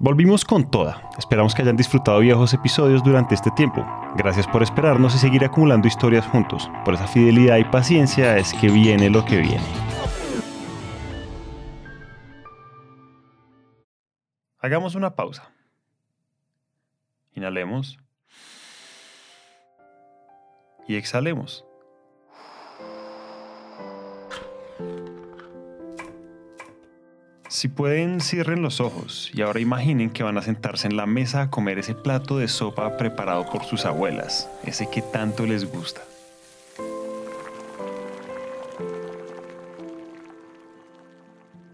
Volvimos con toda. Esperamos que hayan disfrutado viejos episodios durante este tiempo. Gracias por esperarnos y seguir acumulando historias juntos. Por esa fidelidad y paciencia es que viene lo que viene. Hagamos una pausa. Inhalemos. Y exhalemos. Si pueden, cierren los ojos y ahora imaginen que van a sentarse en la mesa a comer ese plato de sopa preparado por sus abuelas, ese que tanto les gusta.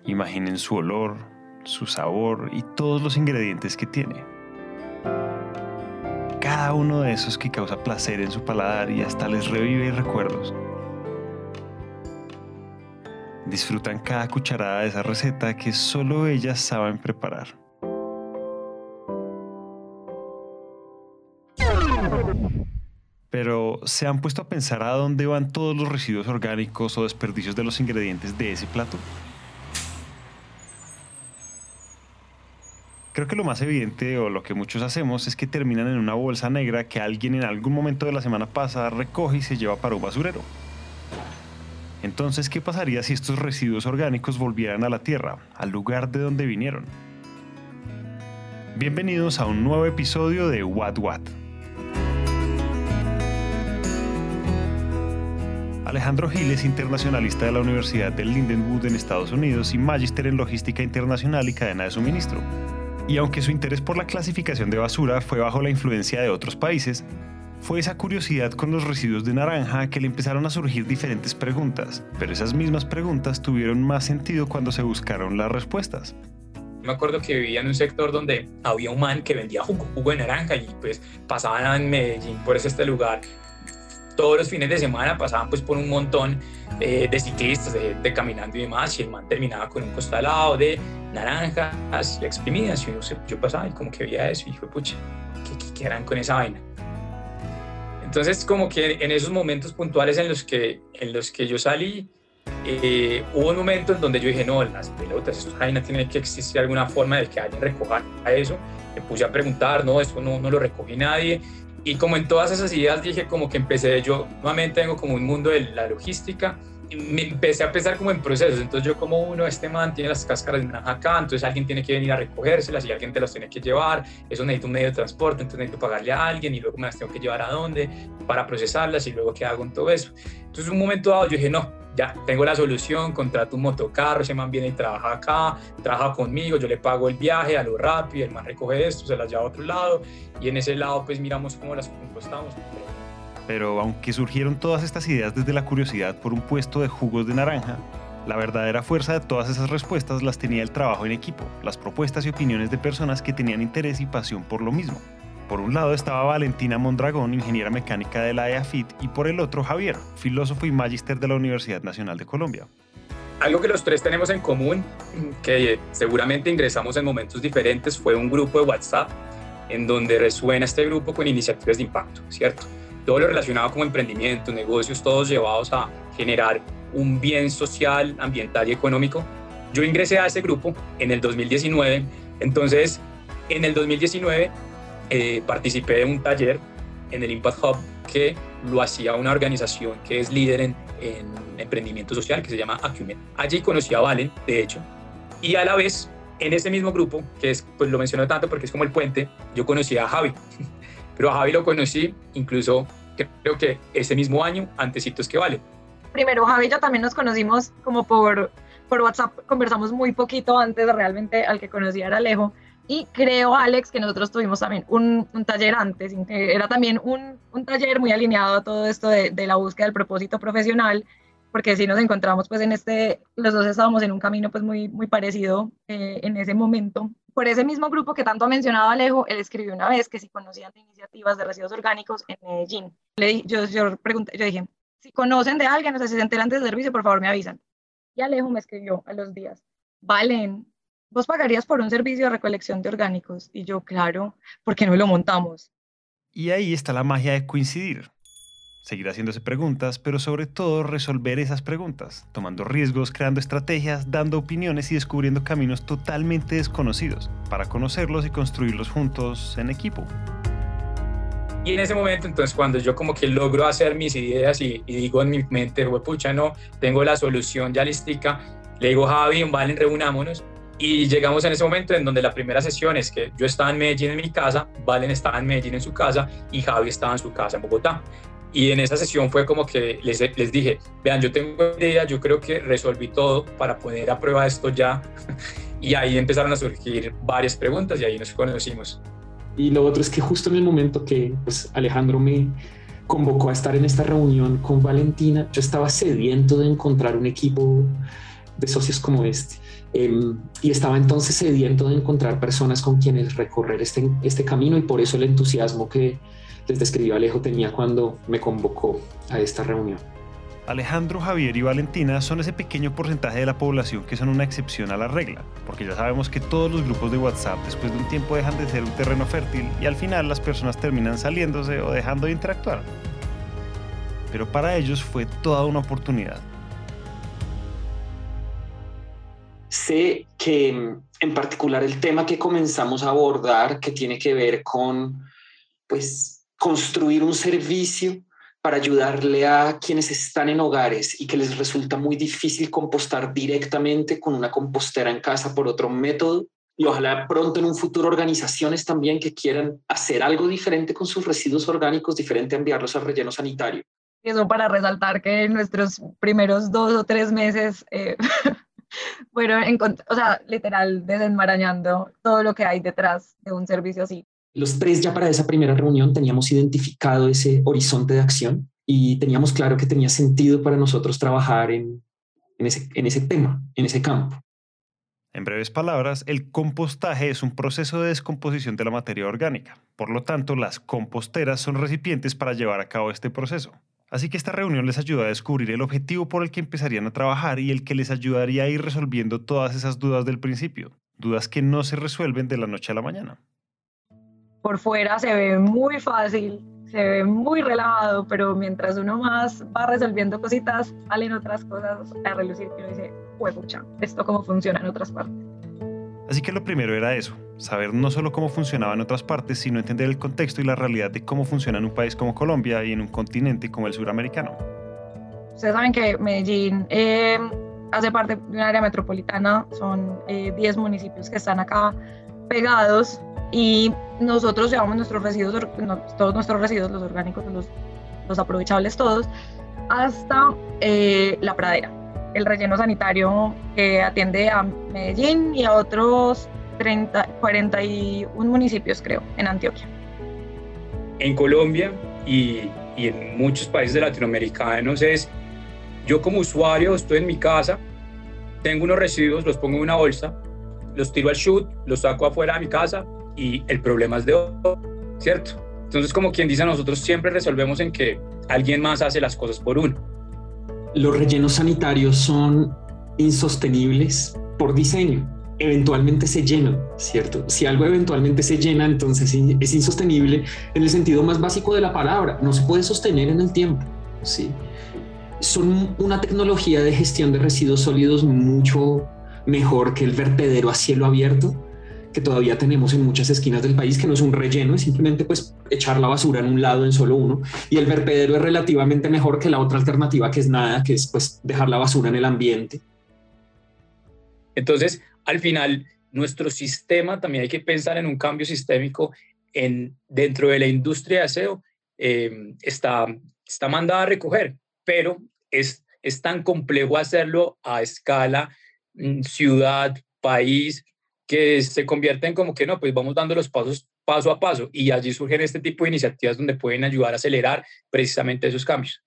Imaginen su olor, su sabor y todos los ingredientes que tiene. Cada uno de esos que causa placer en su paladar y hasta les revive recuerdos. Disfrutan cada cucharada de esa receta que solo ellas saben preparar. Pero ¿se han puesto a pensar a dónde van todos los residuos orgánicos o desperdicios de los ingredientes de ese plato? Creo que lo más evidente o lo que muchos hacemos es que terminan en una bolsa negra que alguien en algún momento de la semana pasada recoge y se lleva para un basurero. Entonces, ¿qué pasaría si estos residuos orgánicos volvieran a la Tierra, al lugar de donde vinieron? Bienvenidos a un nuevo episodio de What What. Alejandro Gil es internacionalista de la Universidad de Lindenwood en Estados Unidos y magíster en logística internacional y cadena de suministro. Y aunque su interés por la clasificación de basura fue bajo la influencia de otros países, fue esa curiosidad con los residuos de naranja que le empezaron a surgir diferentes preguntas, pero esas mismas preguntas tuvieron más sentido cuando se buscaron las respuestas. Me acuerdo que vivía en un sector donde había un man que vendía jugo, de naranja y pues pasaban en Medellín por este lugar. Todos los fines de semana pasaban pues por un montón eh, de ciclistas, de, de, caminando y demás, y el man terminaba con un costalado de naranjas exprimidas. Y yo, yo pasaba y como que veía eso y fue pucha, ¿qué, qué harán con esa vaina? Entonces, como que en esos momentos puntuales en los que, en los que yo salí, eh, hubo un momento en donde yo dije, no, las pelotas, esto no tiene que existir alguna forma de que alguien recoja eso. Me puse a preguntar, no, esto no, no lo recogí nadie. Y como en todas esas ideas dije, como que empecé, yo nuevamente tengo como un mundo de la logística, me empecé a pensar como en procesos. Entonces yo como uno, este man tiene las cáscaras de naranja acá, entonces alguien tiene que venir a recogérselas y alguien te las tiene que llevar. Eso necesita un medio de transporte, entonces necesito pagarle a alguien y luego me las tengo que llevar a dónde para procesarlas y luego qué hago con todo eso. Entonces un momento dado yo dije, no, ya tengo la solución, contrato un motocarro, ese man viene y trabaja acá, trabaja conmigo, yo le pago el viaje a lo rápido, el man recoge esto, se las lleva a otro lado y en ese lado pues miramos cómo las compostamos. Pero aunque surgieron todas estas ideas desde la curiosidad por un puesto de jugos de naranja, la verdadera fuerza de todas esas respuestas las tenía el trabajo en equipo, las propuestas y opiniones de personas que tenían interés y pasión por lo mismo. Por un lado estaba Valentina Mondragón, ingeniera mecánica de la EAFIT, y por el otro Javier, filósofo y magíster de la Universidad Nacional de Colombia. Algo que los tres tenemos en común, que seguramente ingresamos en momentos diferentes, fue un grupo de WhatsApp en donde resuena este grupo con iniciativas de impacto, ¿cierto? Todo lo relacionado con emprendimiento, negocios, todos llevados a generar un bien social, ambiental y económico. Yo ingresé a ese grupo en el 2019, entonces en el 2019 eh, participé de un taller en el Impact Hub que lo hacía una organización que es líder en, emprendimiento social que se llama Acumen. Allí conocí a Valen, de hecho, y a la vez en ese mismo grupo, que es, pues lo menciono tanto porque es como el puente, yo conocí a Javi. Pero a Javi lo conocí incluso creo que ese mismo año, antecitos que vale. Primero, Javi yo también nos conocimos como por, por WhatsApp, conversamos muy poquito antes realmente al que conocía era Alejo. Y creo, Alex, que nosotros tuvimos también un, un taller antes, era también un, un, taller muy alineado a todo esto de, la búsqueda del propósito profesional, porque si nos encontramos pues en este, los dos estábamos en un camino pues muy, muy parecido eh, en ese momento por ese mismo grupo que tanto ha mencionado Alejo, él escribió una vez que si conocían de iniciativas de residuos orgánicos en Medellín. Le, yo, yo, pregunté, yo dije, si conocen de alguien, o sea, si se enteran de servicio, por favor me avisan. Y Alejo me escribió a los días, Valen, ¿vos pagarías por un servicio de recolección de orgánicos? Y yo, claro, ¿por qué no lo montamos? Y ahí está la magia de coincidir. Seguir haciéndose preguntas, pero sobre todo resolver esas preguntas, tomando riesgos, creando estrategias, dando opiniones y descubriendo caminos totalmente desconocidos para conocerlos y construirlos juntos en equipo. Y en ese momento, entonces, cuando yo como que logro hacer mis ideas y, digo en mi mente, pucha, no, tengo la solución ya listica, le digo, Javi, Valen, reunámonos. Y llegamos en ese momento en donde la primera sesión es que yo estaba en Medellín en mi casa, Valen estaba en Medellín en su casa y Javi estaba en su casa en Bogotá. Y en esa sesión fue como que les, les dije, vean, yo tengo idea, yo creo que resolví todo para poner a prueba esto ya. y ahí empezaron a surgir varias preguntas y ahí nos conocimos. Y lo otro es que justo en el momento que pues, Alejandro me convocó a estar en esta reunión con Valentina, yo estaba sediento de encontrar un equipo de socios como este. Em, y estaba entonces sediento de encontrar personas con quienes recorrer este, este camino y por eso el entusiasmo que, les describió Alejo tenía cuando me convocó a esta reunión. Alejandro, Javier y Valentina son ese pequeño porcentaje de la población que son una excepción a la regla, porque ya sabemos que todos los grupos de WhatsApp después de un tiempo dejan de ser un terreno fértil y al final las personas terminan saliéndose o dejando de interactuar. Pero para ellos fue toda una oportunidad. Sé que en particular el tema que comenzamos a abordar, que tiene que ver con pues construir un servicio para ayudarle a quienes están en hogares y que les resulta muy difícil compostar directamente con una compostera en casa por otro método. Y ojalá pronto en un futuro organizaciones también que quieran hacer algo diferente con sus residuos orgánicos, diferente a enviarlos al relleno sanitario. Eso para resaltar que en nuestros primeros dos o tres meses eh, fueron, o sea, literal, desenmarañando todo lo que hay detrás de un servicio así. Los tres ya para esa primera reunión teníamos identificado ese horizonte de acción y teníamos claro que tenía sentido para nosotros trabajar en, ese, en ese tema, en ese campo. En breves palabras, el compostaje es un proceso de descomposición de la materia orgánica. Por lo tanto, las composteras son recipientes para llevar a cabo este proceso. Así que esta reunión les ayuda a descubrir el objetivo por el que empezarían a trabajar y el que les ayudaría a ir resolviendo todas esas dudas del principio, dudas que no se resuelven de la noche a la mañana por fuera se ve muy fácil, se ve muy relajado, pero mientras uno más va resolviendo cositas, salen otras cosas a relucir que uno dice, pucha, esto cómo funciona en otras partes. Así que lo primero era eso, saber no solo cómo funcionaba en otras partes, sino entender el contexto y la realidad de cómo funciona en un país como Colombia y en un continente como el suramericano. Ustedes saben que Medellín eh, hace parte de un área metropolitana, son 10 eh, municipios que están acá pegados y nosotros llevamos nuestros residuos, todos nuestros residuos, los orgánicos, los, los aprovechables todos, hasta eh, la pradera, el relleno sanitario que atiende a Medellín y a otros 30, 41 municipios, creo, en Antioquia. En Colombia y, en muchos países de latinoamericanos es, yo como usuario estoy en mi casa, tengo unos residuos, los pongo en una bolsa, los tiro al shoot, los saco afuera de mi casa y el problema es de otro, ¿cierto? Entonces, como quien dice, nosotros siempre resolvemos en que alguien más hace las cosas por uno. Los rellenos sanitarios son insostenibles por diseño. Eventualmente se llenan, ¿cierto? Si algo eventualmente se llena, entonces es insostenible en el sentido más básico de la palabra. No se puede sostener en el tiempo, ¿sí? Son una tecnología de gestión de residuos sólidos mucho mejor que el vertedero a cielo abierto que todavía tenemos en muchas esquinas del país, que no es un relleno, es simplemente pues echar la basura en un lado en solo uno, y el vertedero es relativamente mejor que la otra alternativa que es nada, que es pues dejar la basura en el ambiente. Entonces, al final, nuestro sistema, también hay que pensar en un cambio sistémico en, dentro de la industria de aseo, eh, está, está mandada a recoger, pero es, es tan complejo hacerlo a escala mm, ciudad, país, que se convierten como que no, pues vamos dando los pasos paso a paso y allí surgen este tipo de iniciativas donde pueden ayudar a acelerar precisamente esos cambios.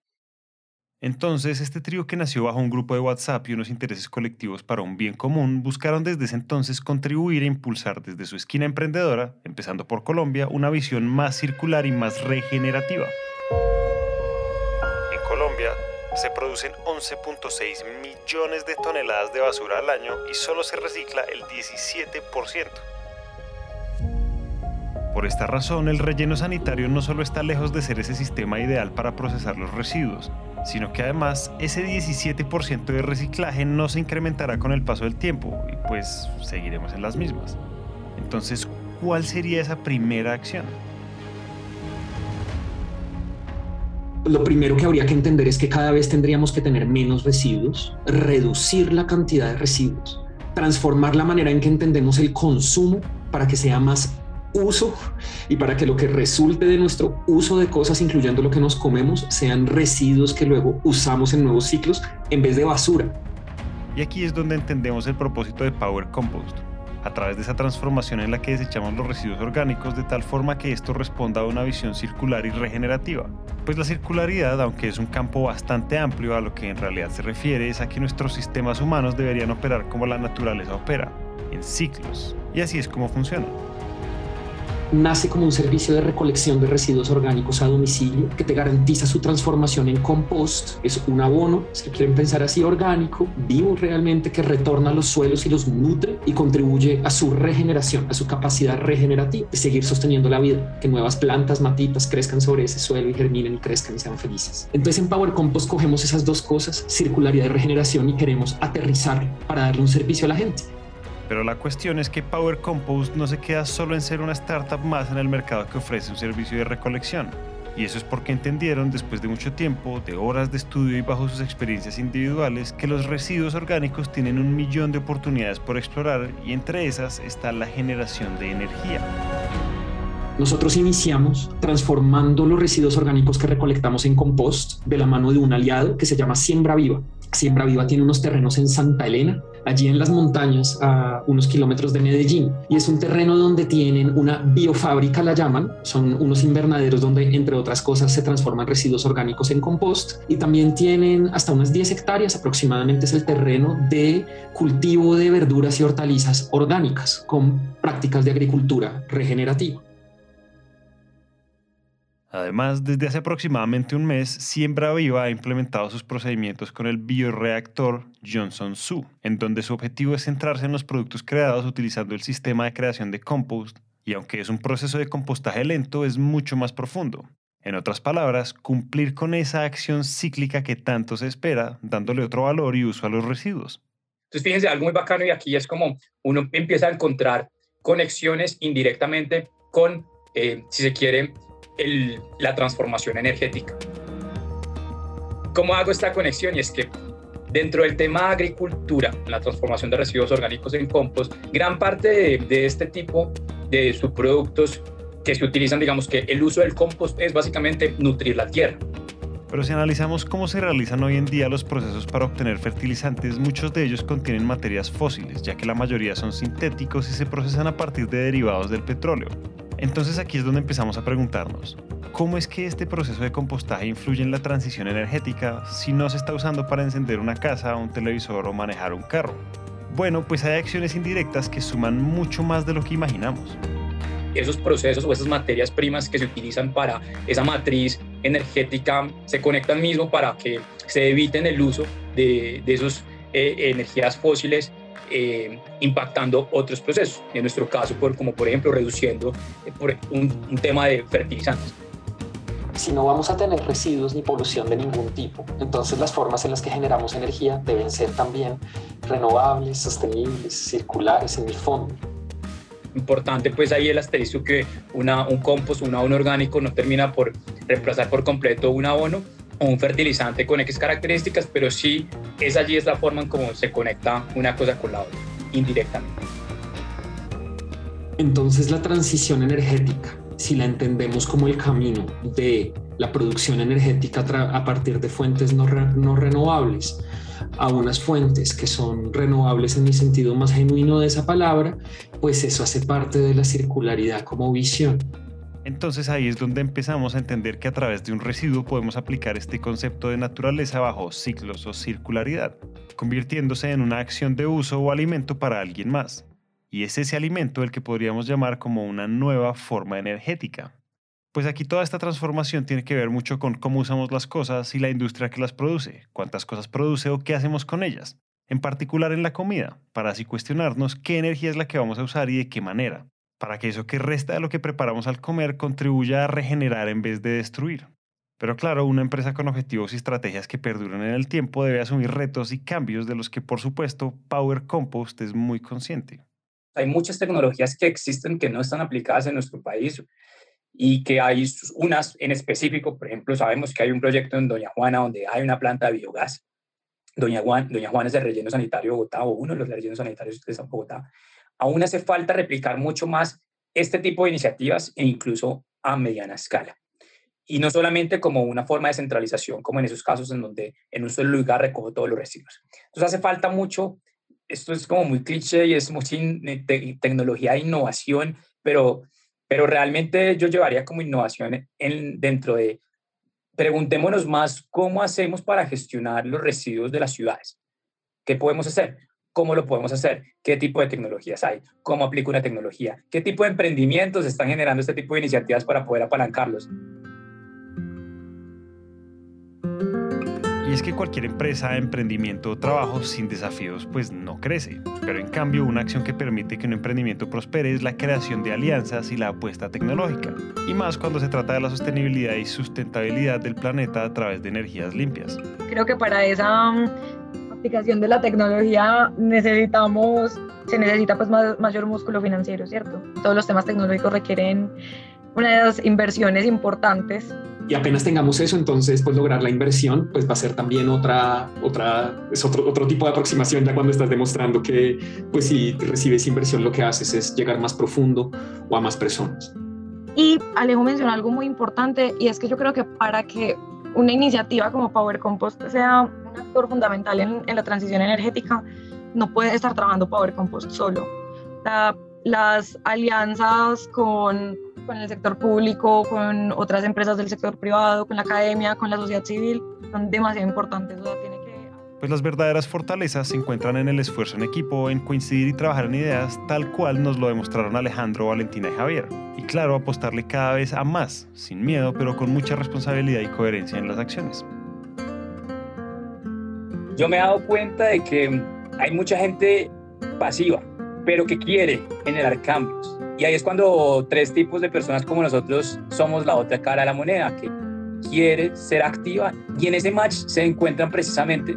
Entonces, este trío que nació bajo un grupo de WhatsApp y unos intereses colectivos para un bien común, buscaron desde ese entonces contribuir e impulsar desde su esquina emprendedora, empezando por Colombia, una visión más circular y más regenerativa se producen 11.6 millones de toneladas de basura al año y solo se recicla el 17%. Por esta razón, el relleno sanitario no solo está lejos de ser ese sistema ideal para procesar los residuos, sino que además ese 17% de reciclaje no se incrementará con el paso del tiempo y pues seguiremos en las mismas. Entonces, ¿cuál sería esa primera acción? Lo primero que habría que entender es que cada vez tendríamos que tener menos residuos, reducir la cantidad de residuos, transformar la manera en que entendemos el consumo para que sea más uso y para que lo que resulte de nuestro uso de cosas, incluyendo lo que nos comemos, sean residuos que luego usamos en nuevos ciclos en vez de basura. Y aquí es donde entendemos el propósito de Power Compost, a través de esa transformación en la que desechamos los residuos orgánicos de tal forma que esto responda a una visión circular y regenerativa. Pues la circularidad, aunque es un campo bastante amplio a lo que en realidad se refiere, es a que nuestros sistemas humanos deberían operar como la naturaleza opera, en ciclos. Y así es como funciona nace como un servicio de recolección de residuos orgánicos a domicilio que te garantiza su transformación en compost. Es un abono, si quieren pensar así, orgánico, vivo realmente, que retorna a los suelos y los nutre y contribuye a su regeneración, a su capacidad regenerativa de seguir sosteniendo la vida, que nuevas plantas, matitas crezcan sobre ese suelo y germinen y crezcan y sean felices. Entonces en Power Compost cogemos esas dos cosas, circularidad y regeneración, y queremos aterrizar para darle un servicio a la gente. Pero la cuestión es que Power Compost no se queda solo en ser una startup más en el mercado que ofrece un servicio de recolección. Y eso es porque entendieron después de mucho tiempo, de horas de estudio y bajo sus experiencias individuales, que los residuos orgánicos tienen un millón de oportunidades por explorar y entre esas está la generación de energía. Nosotros iniciamos transformando los residuos orgánicos que recolectamos en compost de la mano de un aliado que se llama Siembra Viva. Siembra Viva tiene unos terrenos en Santa Elena, allí en las montañas a unos kilómetros de Medellín. Y es un terreno donde tienen una biofábrica, la llaman. Son unos invernaderos donde, entre otras cosas, se transforman residuos orgánicos en compost. Y también tienen hasta unas 10 hectáreas aproximadamente es el terreno de cultivo de verduras y hortalizas orgánicas con prácticas de agricultura regenerativa. Además, desde hace aproximadamente un mes, Siembra Viva ha implementado sus procedimientos con el bioreactor Johnson Su, en donde su objetivo es centrarse en los productos creados utilizando el sistema de creación de compost, y aunque es un proceso de compostaje lento, es mucho más profundo. En otras palabras, cumplir con esa acción cíclica que tanto se espera, dándole otro valor y uso a los residuos. Entonces, fíjense, algo muy bacano y aquí es como uno empieza a encontrar conexiones indirectamente con, eh, si se quiere, la transformación energética. ¿Cómo hago esta conexión? Y es que dentro del tema de agricultura, la transformación de residuos orgánicos en compost, gran parte de, este tipo de subproductos que se utilizan, digamos que el uso del compost es básicamente nutrir la tierra. Pero si analizamos cómo se realizan hoy en día los procesos para obtener fertilizantes, muchos de ellos contienen materias fósiles, ya que la mayoría son sintéticos y se procesan a partir de derivados del petróleo. Entonces aquí es donde empezamos a preguntarnos, ¿cómo es que este proceso de compostaje influye en la transición energética si no se está usando para encender una casa, un televisor o manejar un carro? Bueno, pues hay acciones indirectas que suman mucho más de lo que imaginamos. Esos procesos o esas materias primas que se utilizan para esa matriz energética se conectan mismo para que se eviten el uso de, de esas eh, energías fósiles eh, impactando otros procesos. En nuestro caso, por, como por ejemplo, reduciendo eh, por un, tema de fertilizantes si no vamos a tener residuos ni polución de ningún tipo, entonces las formas en las que generamos energía deben ser también renovables, sostenibles, circulares en el fondo. Importante pues ahí el asterisco que una, un compost, un abono orgánico no termina por reemplazar por completo un abono, un fertilizante con X características, pero sí es allí es la forma en cómo se conecta una cosa con la otra, indirectamente. Entonces la transición energética, si la entendemos como el camino de la producción energética a partir de fuentes no, no renovables a unas fuentes que son renovables en el sentido más genuino de esa palabra, pues eso hace parte de la circularidad como visión. Entonces ahí es donde empezamos a entender que a través de un residuo podemos aplicar este concepto de naturaleza bajo ciclos o circularidad, convirtiéndose en una acción de uso o alimento para alguien más. Y es ese alimento el que podríamos llamar como una nueva forma energética. Pues aquí toda esta transformación tiene que ver mucho con cómo usamos las cosas y la industria que las produce, cuántas cosas produce o qué hacemos con ellas, en particular en la comida, para así cuestionarnos qué energía es la que vamos a usar y de qué manera. Para que eso que resta de lo que preparamos al comer contribuya a regenerar en vez de destruir. Pero claro, una empresa con objetivos y estrategias que perduren en el tiempo debe asumir retos y cambios de los que, por supuesto, Power Compost es muy consciente. Hay muchas tecnologías que existen que no están aplicadas en nuestro país y que hay unas en específico, por ejemplo, sabemos que hay un proyecto en Doña Juana donde hay una planta de biogás. Doña, Juan, Doña Juana es el relleno sanitario de Bogotá o uno de los rellenos sanitarios de Bogotá. Aún hace falta replicar mucho más este tipo de iniciativas e incluso a mediana escala y no solamente como una forma de centralización, como en esos casos en donde en un solo lugar recojo todos los residuos. Entonces hace falta mucho, esto es como muy cliché y es mucha tecnología e innovación, pero, pero realmente yo llevaría como innovación en, dentro de, preguntémonos más cómo hacemos para gestionar los residuos de las ciudades. ¿Qué podemos hacer? ¿Cómo lo podemos hacer? ¿Qué tipo de tecnologías hay? ¿Cómo aplico una tecnología? ¿Qué tipo de emprendimientos están generando este tipo de iniciativas para poder apalancarlos? Y es que cualquier empresa, emprendimiento o trabajo sin desafíos pues no crece. Pero en cambio una acción que permite que un emprendimiento prospere es la creación de alianzas y la apuesta tecnológica. Y más cuando se trata de la sostenibilidad y sustentabilidad del planeta a través de energías limpias. Creo que para esa mm, aplicación de la tecnología necesitamos, se necesita pues mayor músculo financiero, ¿cierto? Todos los temas tecnológicos requieren unas inversiones importantes y apenas tengamos eso, entonces pues lograr la inversión pues va a ser también otra, otra, es otro, otro tipo de aproximación ya cuando estás demostrando que pues si recibes inversión lo que haces es llegar más profundo o a más personas. Y Alejo mencionó algo muy importante y es que yo creo que para que una iniciativa como Power Compost sea actor fundamental en, en la transición energética, no puede estar trabajando Power Compost solo. las alianzas con con el sector público, con otras empresas del sector privado, con la academia, con la sociedad civil, son demasiado importantes. tiene que... Pues las verdaderas fortalezas se encuentran en el esfuerzo en equipo, en coincidir y trabajar en ideas tal cual nos lo demostraron Alejandro, Valentina y Javier. Y claro, apostarle cada vez a más, sin miedo, pero con mucha responsabilidad y coherencia en las acciones. Yo me he dado cuenta de que hay mucha gente pasiva, pero que quiere generar cambios y ahí es cuando tres tipos de personas como nosotros somos la otra cara de la moneda, que quiere ser activa y en ese match se encuentran precisamente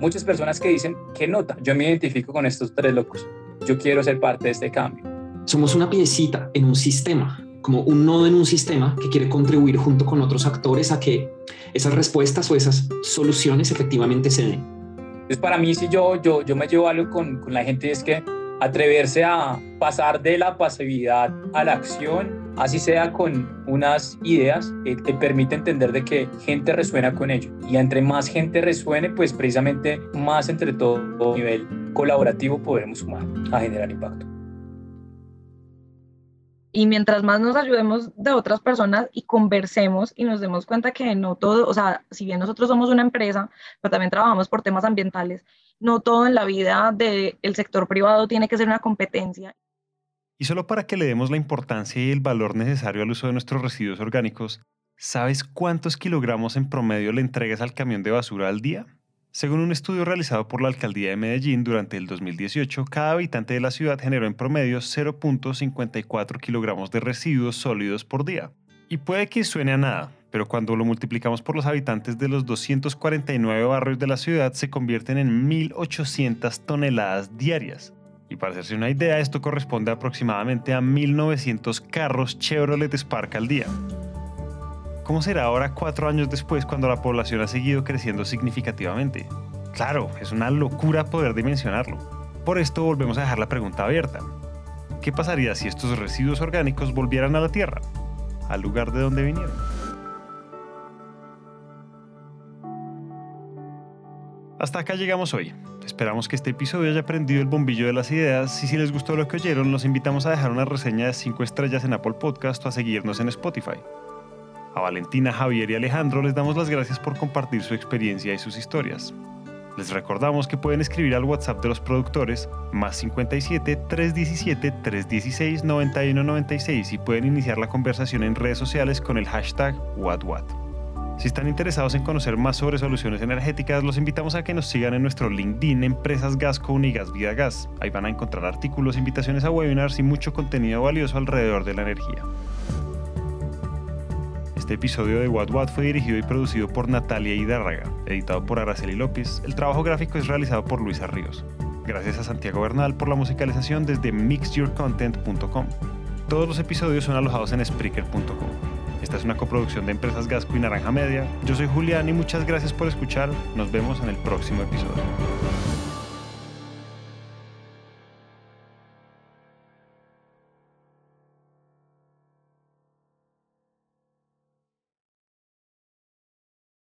muchas personas que dicen, ¿qué nota? Yo me identifico con estos tres locos, yo quiero ser parte de este cambio. Somos una piecita en un sistema, como un nodo en un sistema que quiere contribuir junto con otros actores a que esas respuestas o esas soluciones efectivamente se den. Entonces para mí si yo, yo, yo me llevo algo con, con la gente es que atreverse a pasar de la pasividad a la acción, así sea con unas ideas, que te permite entender de que gente resuena con ello. Y entre más gente resuene, pues precisamente más entre todo nivel colaborativo podremos sumar a generar impacto. Y mientras más nos ayudemos de otras personas y conversemos y nos demos cuenta que no todo, o sea, si bien nosotros somos una empresa, pero también trabajamos por temas ambientales, no todo en la vida del sector privado tiene que ser una competencia. Y solo para que le demos la importancia y el valor necesario al uso de nuestros residuos orgánicos, ¿sabes cuántos kilogramos en promedio le entregas al camión de basura al día? Según un estudio realizado por la Alcaldía de Medellín durante el 2018, cada habitante de la ciudad generó en promedio 0.54 kilogramos de residuos sólidos por día. Y puede que suene a nada, pero cuando lo multiplicamos por los habitantes de los 249 barrios de la ciudad se convierten en 1.800 toneladas diarias. Y para hacerse una idea, esto corresponde aproximadamente a 1.900 carros Chevrolet Spark al día. ¿Cómo será ahora cuatro años después cuando la población ha seguido creciendo significativamente? Claro, es una locura poder dimensionarlo. Por esto volvemos a dejar la pregunta abierta. ¿Qué pasaría si estos residuos orgánicos volvieran a la Tierra, al lugar de donde vinieron? Hasta acá llegamos hoy. Esperamos que este episodio haya prendido el bombillo de las ideas y si les gustó lo que oyeron, los invitamos a dejar una reseña de 5 estrellas en Apple Podcast o a seguirnos en Spotify. A Valentina, Javier y Alejandro les damos las gracias por compartir su experiencia y sus historias. Les recordamos que pueden escribir al WhatsApp de los productores más 57 317 316 9196 y pueden iniciar la conversación en redes sociales con el hashtag WhatWhat. Si están interesados en conocer más sobre soluciones energéticas, los invitamos a que nos sigan en nuestro LinkedIn Empresas Gasco Unigas Vida Gas. Ahí van a encontrar artículos, invitaciones a webinars y mucho contenido valioso alrededor de la energía. Este episodio de What What fue dirigido y producido por Natalia Hidárraga, editado por Araceli López. El trabajo gráfico es realizado por Luisa Ríos. Gracias a Santiago Bernal por la musicalización desde mixyourcontent.com. Todos los episodios son alojados en Spreaker.com. Esta es una coproducción de Empresas Gasco y Naranja Media. Yo soy Julián y muchas gracias por escuchar. Nos vemos en el próximo episodio.